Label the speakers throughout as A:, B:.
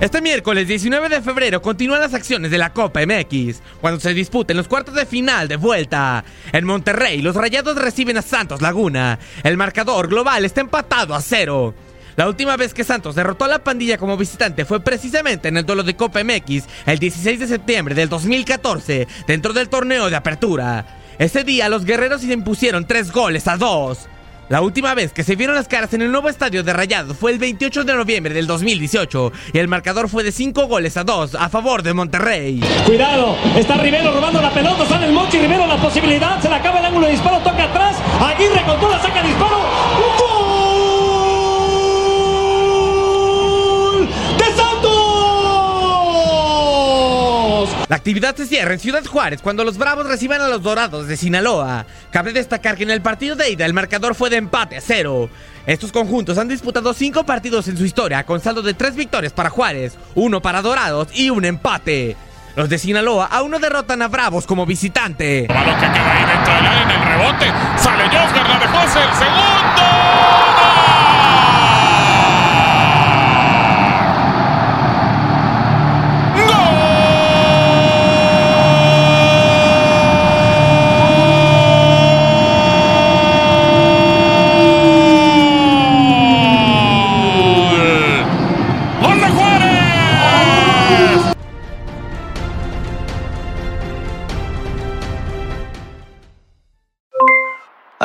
A: Este miércoles 19 de febrero continúan las acciones de la Copa MX, cuando se disputen los cuartos de final de vuelta. En Monterrey, los Rayados reciben a Santos Laguna. El marcador global está empatado a cero. La última vez que Santos derrotó a la pandilla como visitante fue precisamente en el duelo de Copa MX el 16 de septiembre del 2014, dentro del torneo de apertura. Ese día los guerreros se impusieron tres goles a dos. La última vez que se vieron las caras en el nuevo estadio de Rayados fue el 28 de noviembre del 2018 y el marcador fue de 5 goles a 2 a favor de Monterrey.
B: Cuidado, está Rivero robando la pelota, sale el Mochi Rivero la posibilidad, se le acaba el ángulo de disparo, toca atrás,
A: La actividad se cierra en Ciudad Juárez cuando los Bravos reciban a los Dorados de Sinaloa. Cabe destacar que en el partido de ida el marcador fue de empate a cero. Estos conjuntos han disputado cinco partidos en su historia con saldo de tres victorias para Juárez, uno para Dorados y un empate. Los de Sinaloa aún no derrotan a Bravos como visitante.
C: Que queda ahí dentro del área en el rebote. Sale Josgar, el segundo.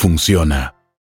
D: funciona.